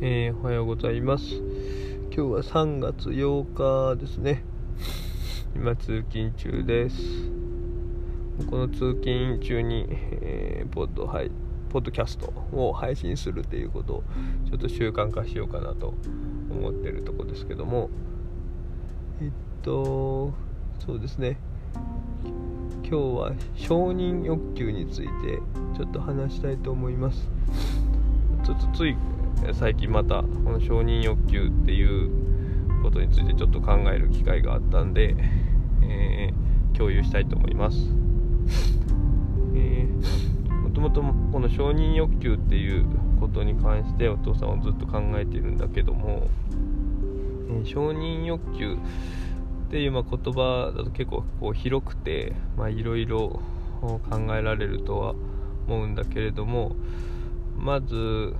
えー、おはようございます。今日は3月8日ですね。今通勤中です。この通勤中に、えー、ポッドはいポッドキャストを配信するっていうことをちょっと習慣化しようかなと思ってるとこですけども。えっとそうですね。今日は承認欲求についてちょっと話したいと思います。ちょっとつい最近またこの承認欲求っていうことについてちょっと考える機会があったんで、えー、共有したいと思います、えー、もともとこの承認欲求っていうことに関してお父さんはずっと考えているんだけども、えー、承認欲求っていうま言葉だと結構こう広くていろいろ考えられるとは思うんだけれどもまず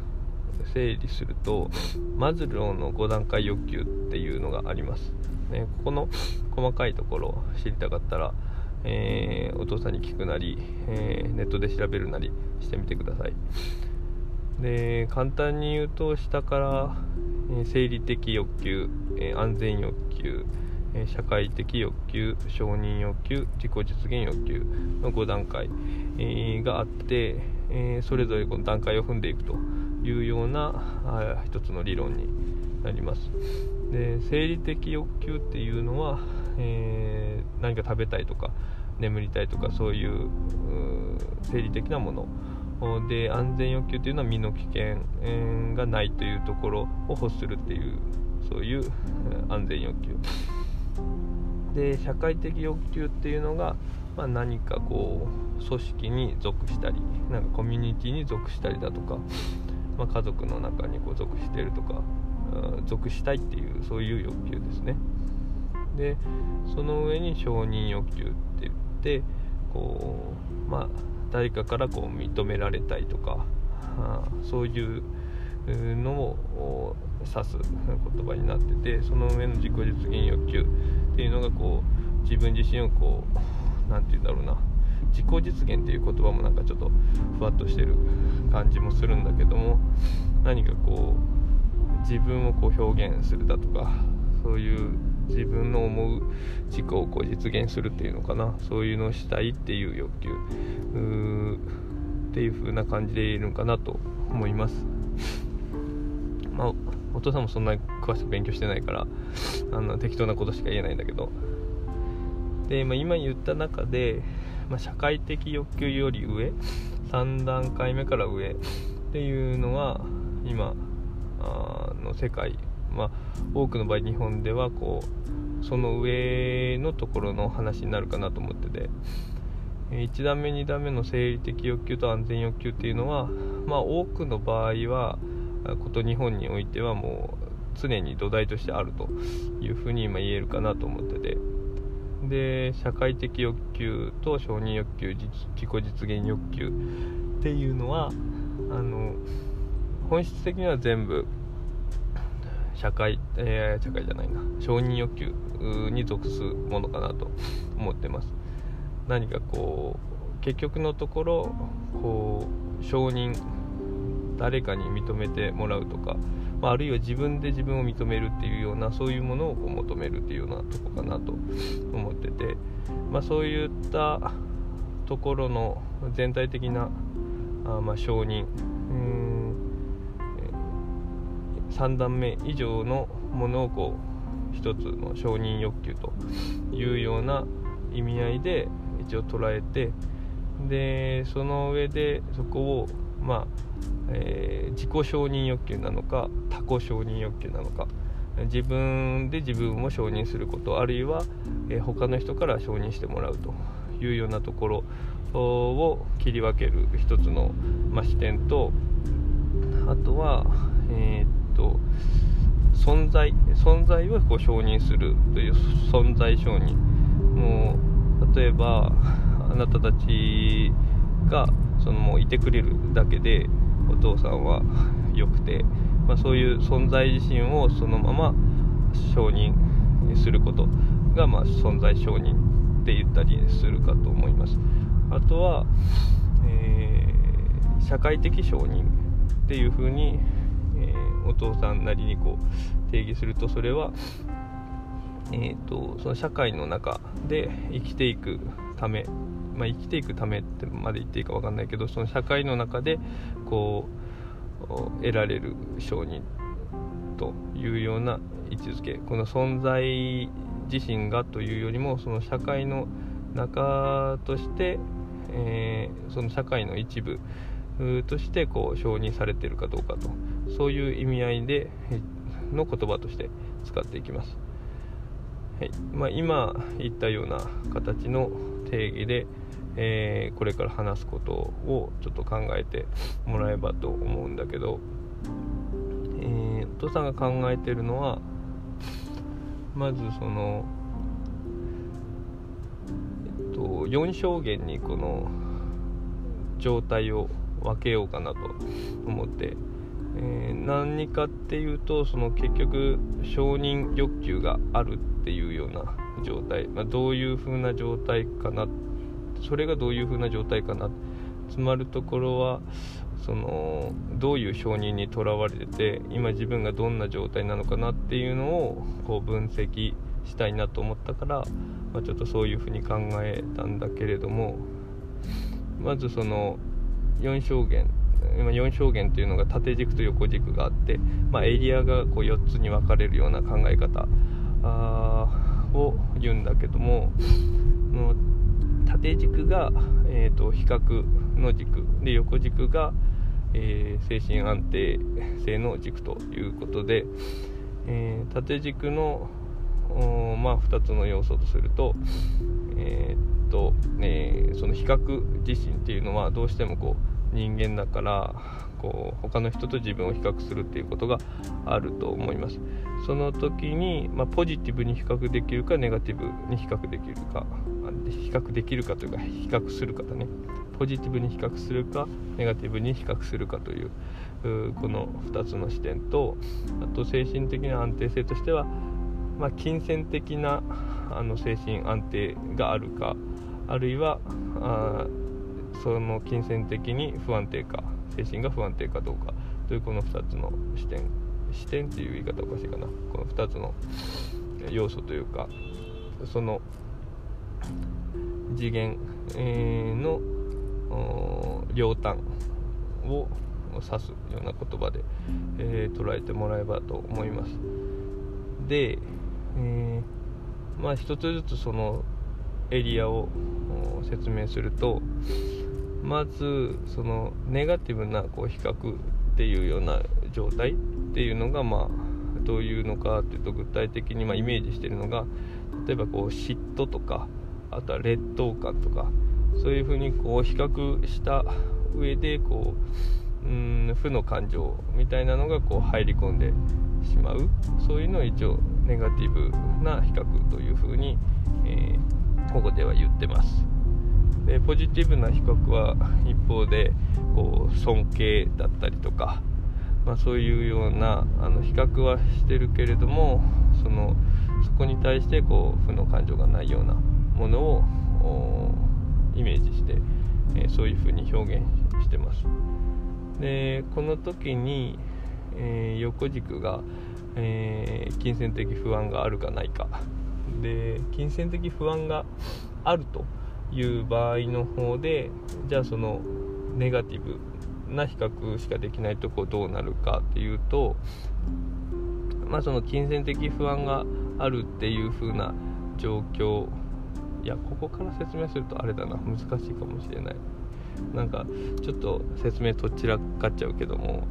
整理するとマズローの5段階欲求っていうのがあります、ね、ここの細かいところ知りたかったら、えー、お父さんに聞くなり、えー、ネットで調べるなりしてみてください。で簡単に言うと下から、えー、生理的欲求、え安全欲求社会的欲求承認欲求自己実現欲求の5段階、があって、えそれぞれこの段階を踏んでいくというような一つの理論になります。で生理的欲求っていうのは、えー、何か食べたいとか眠りたいとかそういう生理的なもの。で安全欲求っていうのは身の危険がないというところを欲するっていうそういう安全欲求。で社会的欲求っていうのが、まあ、何かこう組織に属したりなんかコミュニティに属したりだとかまあ、家族の中にこう属してるとか属したいっていうそういう欲求ですね。でその上に承認欲求って言ってこうまあ誰かからこう認められたいとかあそういうのを指す言葉になっててその上の自己実現欲求っていうのがこう自分自身をこう何て言うんだろうな。自己実現っていう言葉もなんかちょっとふわっとしてる感じもするんだけども何かこう自分をこう表現するだとかそういう自分の思う自己をこう実現するっていうのかな。そういうのをしたいっていう欲求。っていう風な感じでいるのかなと思います。まあお父さんもそんなに詳しく勉強してないからあの適当なことしか言えないんだけど。で、まあ、今言った中でまあ、社会的欲求より上3段階目から上っていうのは今あの世界、まあ、多くの場合日本ではこうその上のところの話になるかなと思ってて。1段目2段目の生理的欲求と安全欲求っていうのは、まあ、多くの場合はこと日本においてはもう常に土台としてあるというふうに今言えるかなと思ってて。で社会的欲求と承認欲求自己実現欲求っていうのはあの本質的には全部社会、えー、社会じゃないな。承認欲求に属すものかなと思ってます。何かこう結局のところこう承認誰かに認めてもらうとかまあ、あるいは自分で自分を認めるっていうようなそういうものをこう求めるっていうようなとこかなと思ってて、まあ、そういったところの全体的なあまあ承認うん3段目以上のものをこう一つの承認欲求というような意味合いで一応捉えてでその上でそこをまあえー、自己承認欲求なのか他己承認欲求なのか。自分で自分を承認することあるいは、えー、他の人から承認してもらうというようなところを切り分ける一つの、まあ、視点とあとは、えー、っと存在存在をこう承認するという存在承認。もう例えばあなたたちがそのもういてくれるだけでお父さんは良くて、まあ、そういう存在自身をそのまま承認することが、まあ、存在承認って言ったりするかと思います。あとは、えー、社会的承認っていうふうに、えー、お父さんなりにこう定義するとそれは、えーと、その社会の中で生きていくため、まあ、生きていくためってまで言っていいか分かんないけどその社会の中でこう得られる承認というような位置づけ。この存在自身がというよりもその社会の中として、えー、その社会の一部としてこう承認されているかどうかとそういう意味合いでの言葉として使っていきます、はい。まあ、今言ったような形の定義で、えー、これから話すことをちょっと考えてもらえばと思うんだけど、えー、お父さんが考えてるのはまずその、えっと、4証言にこの状態を分けようかなと思って、え、何かっていうとその結局承認欲求があるっていうような状態、まあ、どういう風な状態かなっそれがどういう風な状態かな。つまるところはそのどういう承認にとらわれてて今自分がどんな状態なのかなっていうのをこう分析したいなと思ったから、まあ、ちょっとそういうふうに考えたんだけれどもまずその4証言今4証言っていうのが縦軸と横軸があって、まあ、エリアがこう4つに分かれるような考え方を言うんだけども縦軸が、えーと、比較の軸で横軸が、えー、精神安定性の軸ということで、えー、縦軸のまあ、2つの要素とすると,、えー、っとえ、その比較自身っていうのはどうしてもこう人間だからこう他の人と自分を比較するっていうことがあると思います。その時に、まあ、ポジティブに比較できるかネガティブに比較できるか比較できるかというか比較するかだね。ポジティブに比較するかネガティブに比較するかというこの2つの視点とあと精神的な安定性としては、まあ、金銭的なあの精神安定があるかあるいはあその金銭的に不安定か。精神が不安定かどうか。というこの2つの視点。視点っていう言い方おかしいかな。この2つの要素というかその次元、の両端を指すような言葉で、え、捉えてもらえばと思います。で、えー、まあ一つずつそのエリアを説明するとまずそのネガティブなこう比較っていうような状態っていうのがまあどういうのかっていうと具体的にまイメージしてるのが例えばこう嫉妬とかあとは劣等感とかそういうふうにこう比較した上でこううん負の感情みたいなのがこう入り込んでしまうそういうのを一応ネガティブな比較というふうに、えー、ここでは言ってます。でポジティブな比較は一方でこう尊敬だったりとか、まあ、そういうようなあの比較はしてるけれどもそのそこに対してこう負の感情がないようなものをイメージして、えー、そういうふうに表現してます。でこの時に、えー、横軸が、えー、金銭的不安があるかないか。で金銭的不安があるという場合の方でじゃあそのネガティブな比較しかできないとこどうなるかっていうとまあその金銭的不安があるっていう風な状況いやここから説明するとあれだな難しいかもしれない。なんかちょっと説明とっちらかっちゃうけども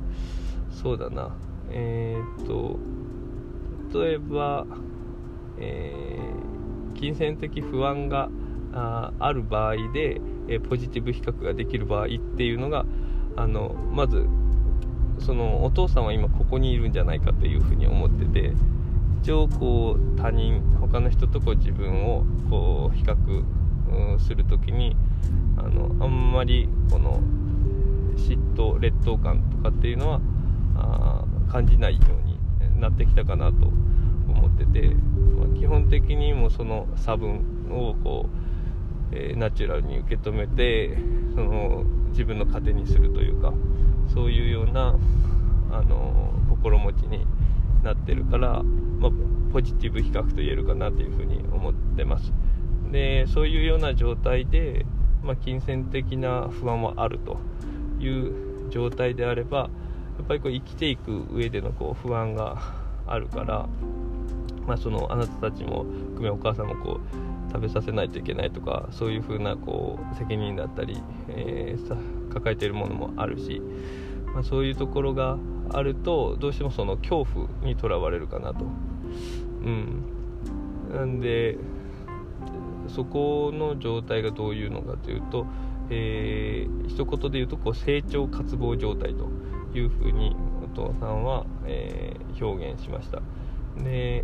そうだな。えー、っと例えば、えー、金銭的不安があある場合で、えポジティブ比較ができる場合っていうのがあのまずそのお父さんは今ここにいるんじゃないかというふうに思ってて一応こう他人他の人とこう自分をこう比較、する時にあのあんまりこの嫉妬劣等感とかっていうのはあ感じないようになってきたかなと思ってて、まあ、基本的にもその差分をこうえ、ナチュラルに受け止めてその自分の糧にするというかそういうようなあの心持ちになってるから、まあ、ポジティブ比較と言えるかなというふうに思ってます。でそういうような状態で、まあ、金銭的な不安はあるという状態であればやっぱりこう生きていく上でのこう不安があるから、まあ、そのあなたたちも含めお母さんもこう食べさせないといけないとかそういうふうなこう責任だったり、えー、抱えているものもあるし、まあ、そういうところがあるとどうしてもその恐怖にとらわれるかなと。うん、なんでそこの状態がどういうのかというと、えー、一言で言うとこう成長渇望状態というふうにお父さんは、えー、表現しましたで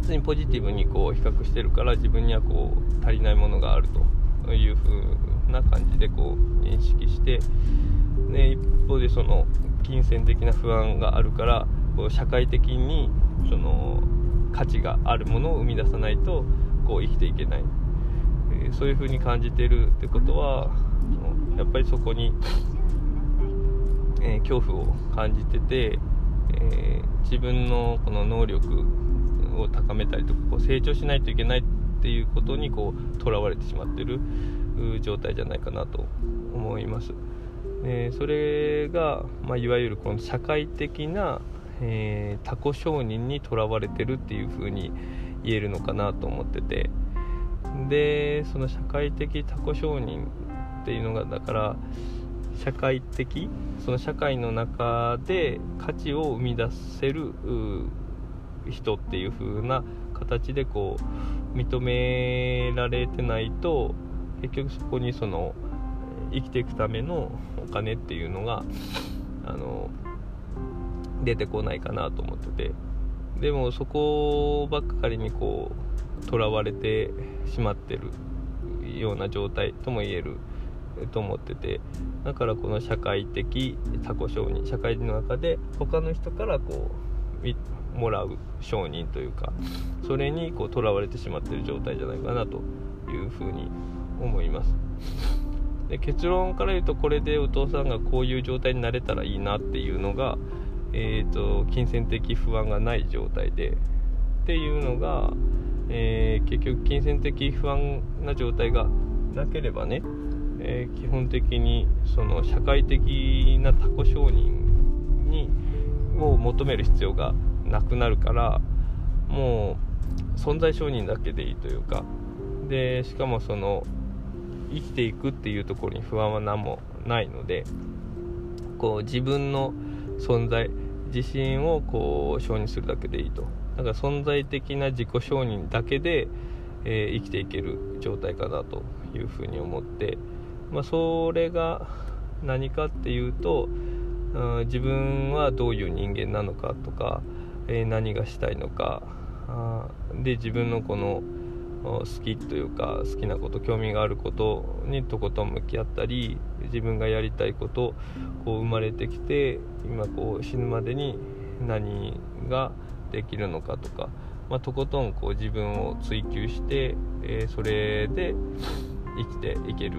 普通にポジティブにこう比較してるから自分にはこう足りないものがあるというふうな感じでこう認識してで一方でその金銭的な不安があるからこう社会的にその価値があるものを生み出さないとこう生きていけない、えー、そういう風に感じてるってことはそのやっぱりそこに、えー、恐怖を感じてて、えー、自分のこの能力を高めたりとかこう成長しないといけないっていうことにこうとらわれてしまってる状態じゃないかなと思います。えそれが、まあ、いわゆるこの社会的な、えー、他己承認にとらわれてるっていう風に言えるのかなと思っててでその社会的他己承認っていうのがだから社会的その社会の中で価値を生み出せる人っていう風な形でこう認められてないと結局そこにその生きていくためのお金っていうのがあの出てこないかなと思ってて。でもそこばっかりにこうとらわれてしまってるような状態とも言えると思ってて。だからこの社会的他己承認社会の中で他の人からこうもらう承認というかそれにこうとらわれてしまってる状態じゃないかなというふうに思います。で結論から言うとこれでお父さんがこういう状態になれたらいいなっていうのが、えーと、金銭的不安がない状態でっていうのが、えー、結局金銭的不安な状態がなければね、えー、基本的にその社会的な他己承認にを求める必要がなくなるからもう存在承認だけでいいというか。でしかもその生きていくっていうところに不安は何もないのでこう自分の存在自信をこう承認するだけでいいと。だから存在的な自己承認だけで、えー、生きていける状態かなというふうに思って、まあ、それが何かっていうと、うん、自分はどういう人間なのかとか、え、何がしたいのか。あで自分のこの好きというか好きなこと興味があることにとことん向き合ったり自分がやりたいことこう生まれてきて今こう死ぬまでに何ができるのかとか、まあ、とことんこう自分を追求して、えー、それで生きていける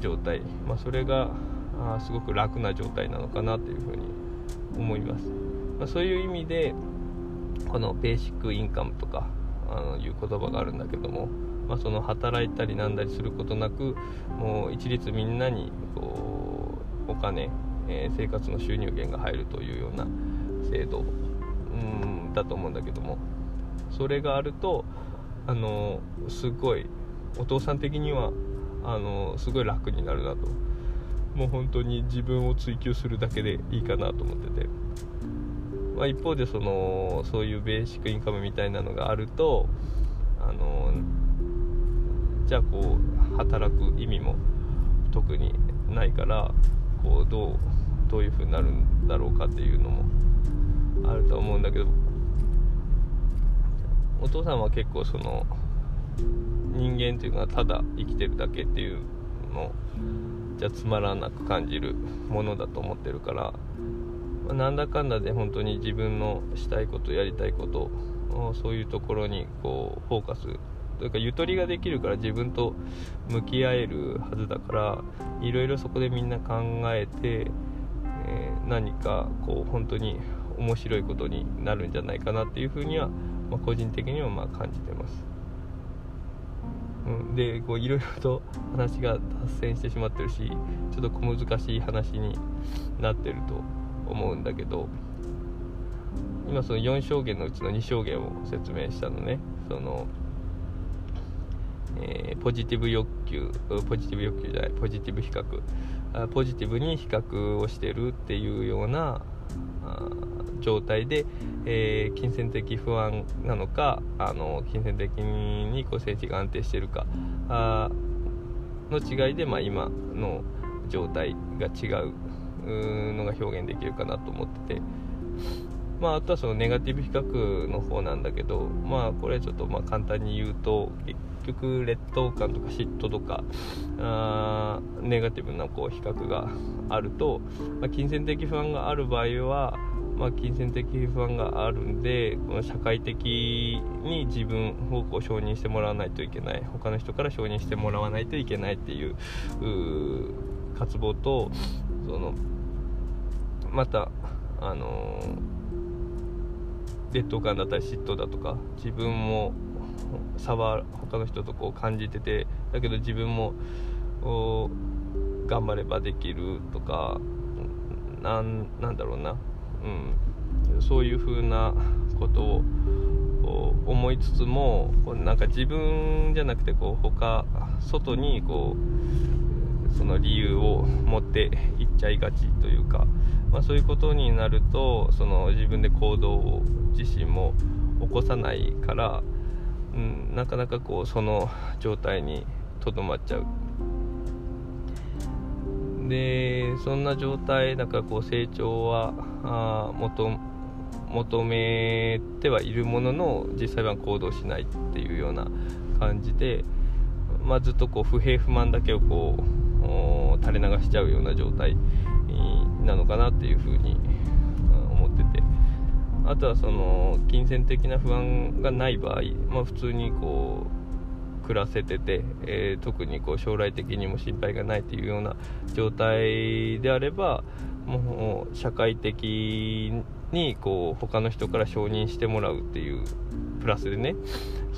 状態、まあ、それがあすごく楽な状態なのかなというふうに思います、まあ、そういう意味でこのベーシックインカムとかあのいう言葉があるんだけども、まあ、その働いたりなんだりすることなくもう一律みんなにこうお金、えー、生活の収入源が入るというような制度うんだと思うんだけどもそれがあるとあのすごいお父さん的にはあのすごい楽になるなともう本当に自分を追求するだけでいいかなと思ってて。まあ、一方でそのそういうベーシックインカムみたいなのがあるとあのじゃあこう働く意味も特にないからこうどうどういう風になるんだろうかっていうのもあると思うんだけどお父さんは結構その人間っていうのはただ生きてるだけっていうのじゃつまらなく感じるものだと思ってるからま、なんだかんだで本当に自分のしたいことやりたいことそういうところにこうフォーカスというかゆとりができるから自分と向き合えるはずだからいろいろそこでみんな考えて、えー、何かこう本当に面白いことになるんじゃないかなっていうふうには、まあ、個人的にはまあ感じてます。うん、でこういろいろと話が脱線してしまってるしちょっと小難しい話になってると思うんだけど今その4証言のうちの2証言を説明したのね。その、えー、ポジティブ欲求ポジティブ欲求じゃないポジティブ比較。ポジティブに比較をしてるっていうような状態で、えー、金銭的不安なのかあの金銭的にこう政治が安定してるかあの違いで、まあ、今の状態が違う。のが表現できるかなと思ってて。まあ、あとはそのネガティブ比較の方なんだけど、まあ、これちょっとまあ簡単に言うと結局劣等感とか嫉妬とかあネガティブなこう比較があると、まあ、金銭的不安がある場合は、まあ、金銭的不安があるんでこの社会的に自分をこう承認してもらわないといけない他の人から承認してもらわないといけないっていう渇望とそのまたあのー、劣等感だったり嫉妬だとか自分も差は他の人とこう感じててだけど自分も頑張ればできるとかなんなんだろうな、うん、そういう風なことを思いつつもなんか自分じゃなくてこう他外にこうその理由を持っていっちゃいがちというか、まあ、そういうことになるとその自分で行動を自身も起こさないからうん、なかなかこうその状態にとどまっちゃう。でそんな状態だからこう成長はあ求求めてはいるものの実際は行動しないっていうような感じで、まあ、ずっとこう不平不満だけをこう垂れ流しちゃうような状態なのかなっていうふうに思ってて。あとはその金銭的な不安がない場合、まあ、普通にこう暮らせてて、えー、特にこう将来的にも心配がないというような状態であればもう社会的にこう他の人から承認してもらうっていうプラスでね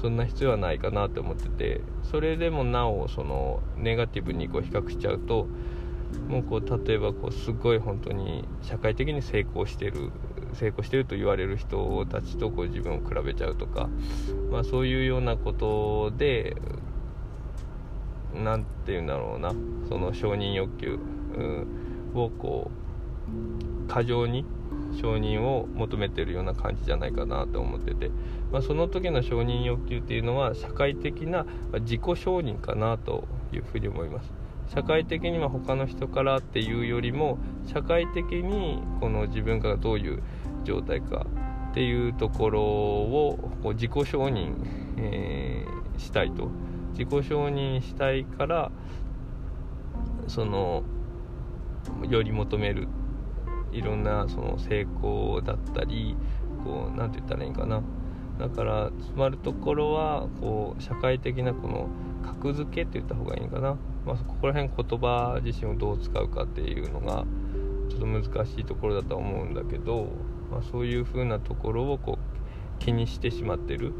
そんな必要はないかなって思っててそれでもなおそのネガティブにこう比較しちゃうともうこう例えばこうすごい本当に社会的に成功してる成功してると言われる人たちとこう自分を比べちゃうとか、まあ、そういうようなことで何て言うんだろうなその承認欲求をこう過剰に承認を求めてるような感じじゃないかなと思ってて、まあ、その時の承認欲求っていうのは社会的な自己承認かなというふうに思います。社会的には他の人からっていうよりも社会的にこの自分がどういう状態かっていうところをこう自己承認、えー、したいと自己承認したいからそのより求めるいろんなその成功だったりこう何て言ったらいいかな。だからつまるところはこう社会的なこの格付けって言った方がいいのかな、まあ、ここら辺言葉自身をどう使うかっていうのがちょっと難しいところだとは思うんだけど、まあ、そういう風なところをこう気にしてしまってる。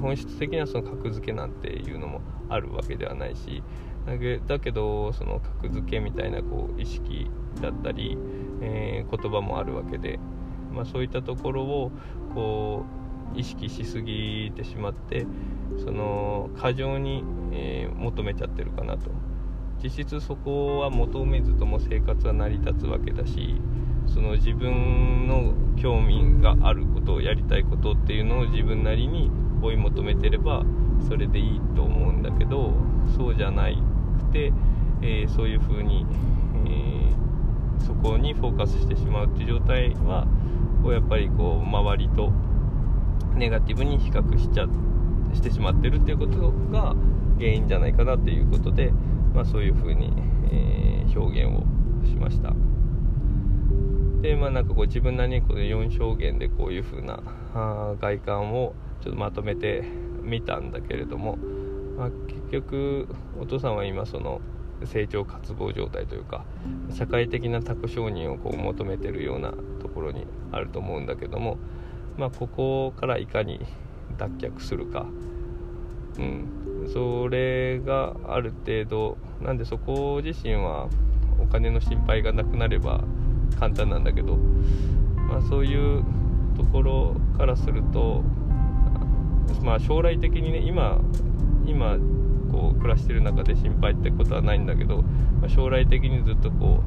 本質的にはその格付けなんていうのもあるわけではないし。だけどその格付けみたいなこう意識だったり、えー、言葉もあるわけで、まあ、そういったところをこう意識しすぎてしまってその過剰に、えー、求めちゃってるかなと。実質そこは求めずとも生活は成り立つわけだしその自分の興味があることをやりたいことっていうのを自分なりに追い求めてればそれでいいと思うんだけどそうじゃなくて、えー、そういう風に、えー、そこにフォーカスしてしまうっていう状態はこうやっぱりこう周りとネガティブに比較しちゃしてしまってるっていうことが原因じゃないかなっていうことで、まあ、そういうふうに、えー、表現をしました。でまあなんかこう自分なりにこの4証言でこういうふうなあ外観をちょっとまとめてみたんだけれども、まあ、結局お父さんは今その成長渇望状態というか社会的な託承認をこう求めてるようなところにあると思うんだけども、まあ、ここからいかに脱却するか、うん、それがある程度なんでそこ自身はお金の心配がなくなれば簡単なんだけど、まあ、そういうところからすると、まあ、将来的にね今今こう暮らしてる中で心配ってことはないんだけど、まあ、将来的にずっとこ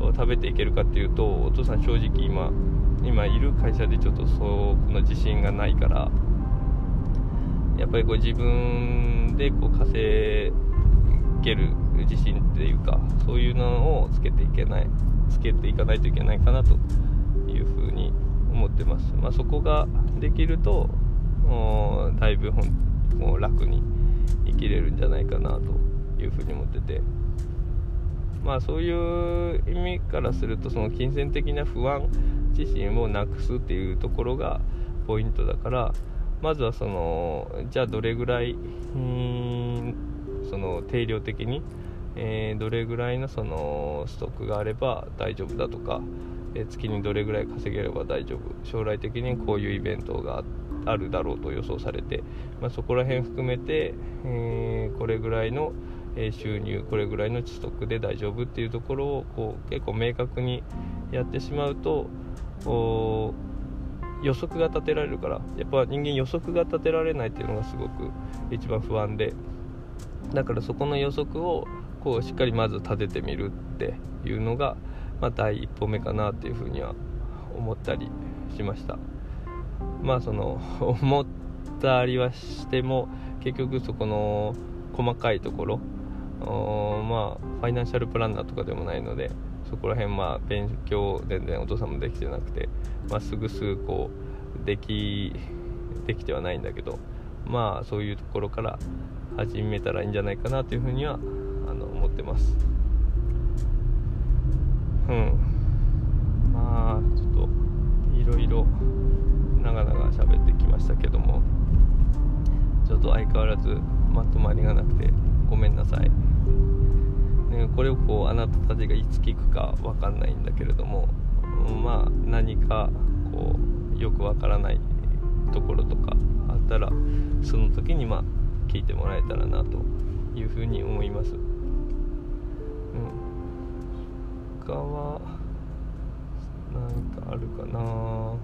う食べていけるかっていうとお父さん正直今今いる会社でちょっとそこの自信がないからやっぱりこう自分でこう稼げる自信っていうかそういうのをつけていけないつけていかないといけないかなというふうに思ってます、まあ、そこができるとだいぶもう楽に生きれるんじゃないかなというふうに思ってて。まあそういう意味からするとその金銭的な不安自身をなくすっていうところがポイントだからまずはそのじゃあどれぐらいその定量的に、えー、どれぐらいのそのストックがあれば大丈夫だとか、えー、月にどれぐらい稼げれば大丈夫将来的にこういうイベントがあってあるだろうと予想されて、まあ、そこら辺含めて、えー、これぐらいの収入これぐらいのストックで大丈夫っていうところをこう結構明確にやってしまうと予測が立てられるからやっぱ人間予測が立てられないっていうのがすごく一番不安でだからそこの予測をこうしっかりまず立ててみるっていうのが、まあ、第一歩目かなっていうふうには思ったりしました。まあその 思ったりはしても結局そこの細かいところまあファイナンシャルプランナーとかでもないのでそこら辺まあ勉強全然お父さんもできてなくて、まあ、すぐすぐこうできできてはないんだけどまあそういうところから始めたらいいんじゃないかなというふうにはあの思ってます。うん。まあちょっといろいろ長々喋ってきましたけどもちょっと相変わらずまとまりがなくてごめんなさい。ね、これをこうあなたたちがいつ聞くか分かんないんだけれどもまあ何かこうよくわからないところとかあったらその時にまあ聞いてもらえたらなというふうに思います。うん、他は何かあるかな。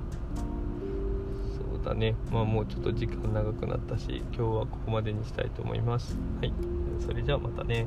たねまあもうちょっと時間長くなったし今日はここまでにしたいと思います。はいそれじゃあまたね。